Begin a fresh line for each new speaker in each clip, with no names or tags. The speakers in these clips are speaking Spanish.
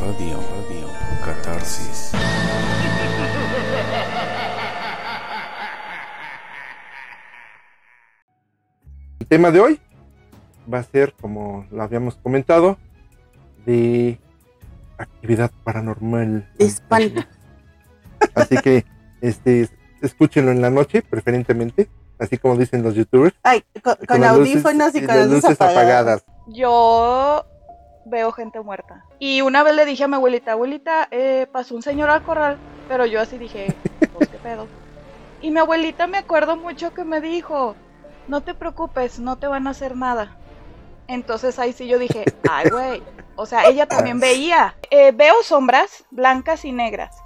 Radio, radio, catarsis.
El tema de hoy va a ser, como lo habíamos comentado, de actividad paranormal.
De espanto.
Así que este, escúchenlo en la noche, preferentemente, así como dicen los youtubers.
Ay, con, con
las luces-
audífonos y con
las luces apagadas.
Yo veo gente muerta. Y una vez le dije a mi abuelita, abuelita, eh, pasó un señor al corral, pero yo así dije, pues qué pedo. Y mi abuelita me acuerdo mucho que me dijo, no te preocupes, no te van a hacer nada. Entonces ahí sí yo dije, ay güey, o sea, ella también veía. Eh, veo sombras blancas y negras,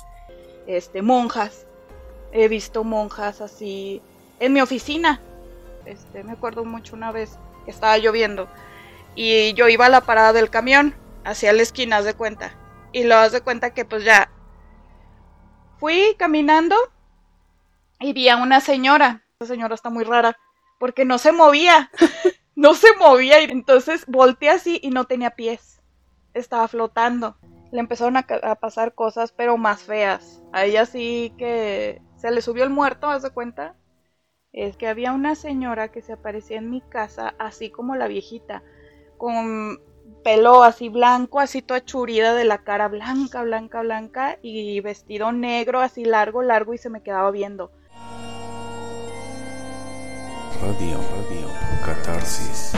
este, monjas. He visto monjas así en mi oficina. Este, me acuerdo mucho una vez que estaba lloviendo y yo iba a la parada del camión, hacia la esquina, haz de cuenta. Y lo haz de cuenta que pues ya fui caminando y vi a una señora. Esa señora está muy rara porque no se movía. no se movía y entonces volteé así y no tenía pies. Estaba flotando. Le empezaron a, pasar cosas pero más feas. A ella sí que se le subió el muerto, haz de cuenta. Es que había una señora que se aparecía en mi casa así como la viejita con pelo así blanco, así toda churida de la cara blanca, blanca, blanca y vestido negro, así largo, largo y se me quedaba viendo.
Radio, radio, catarsis.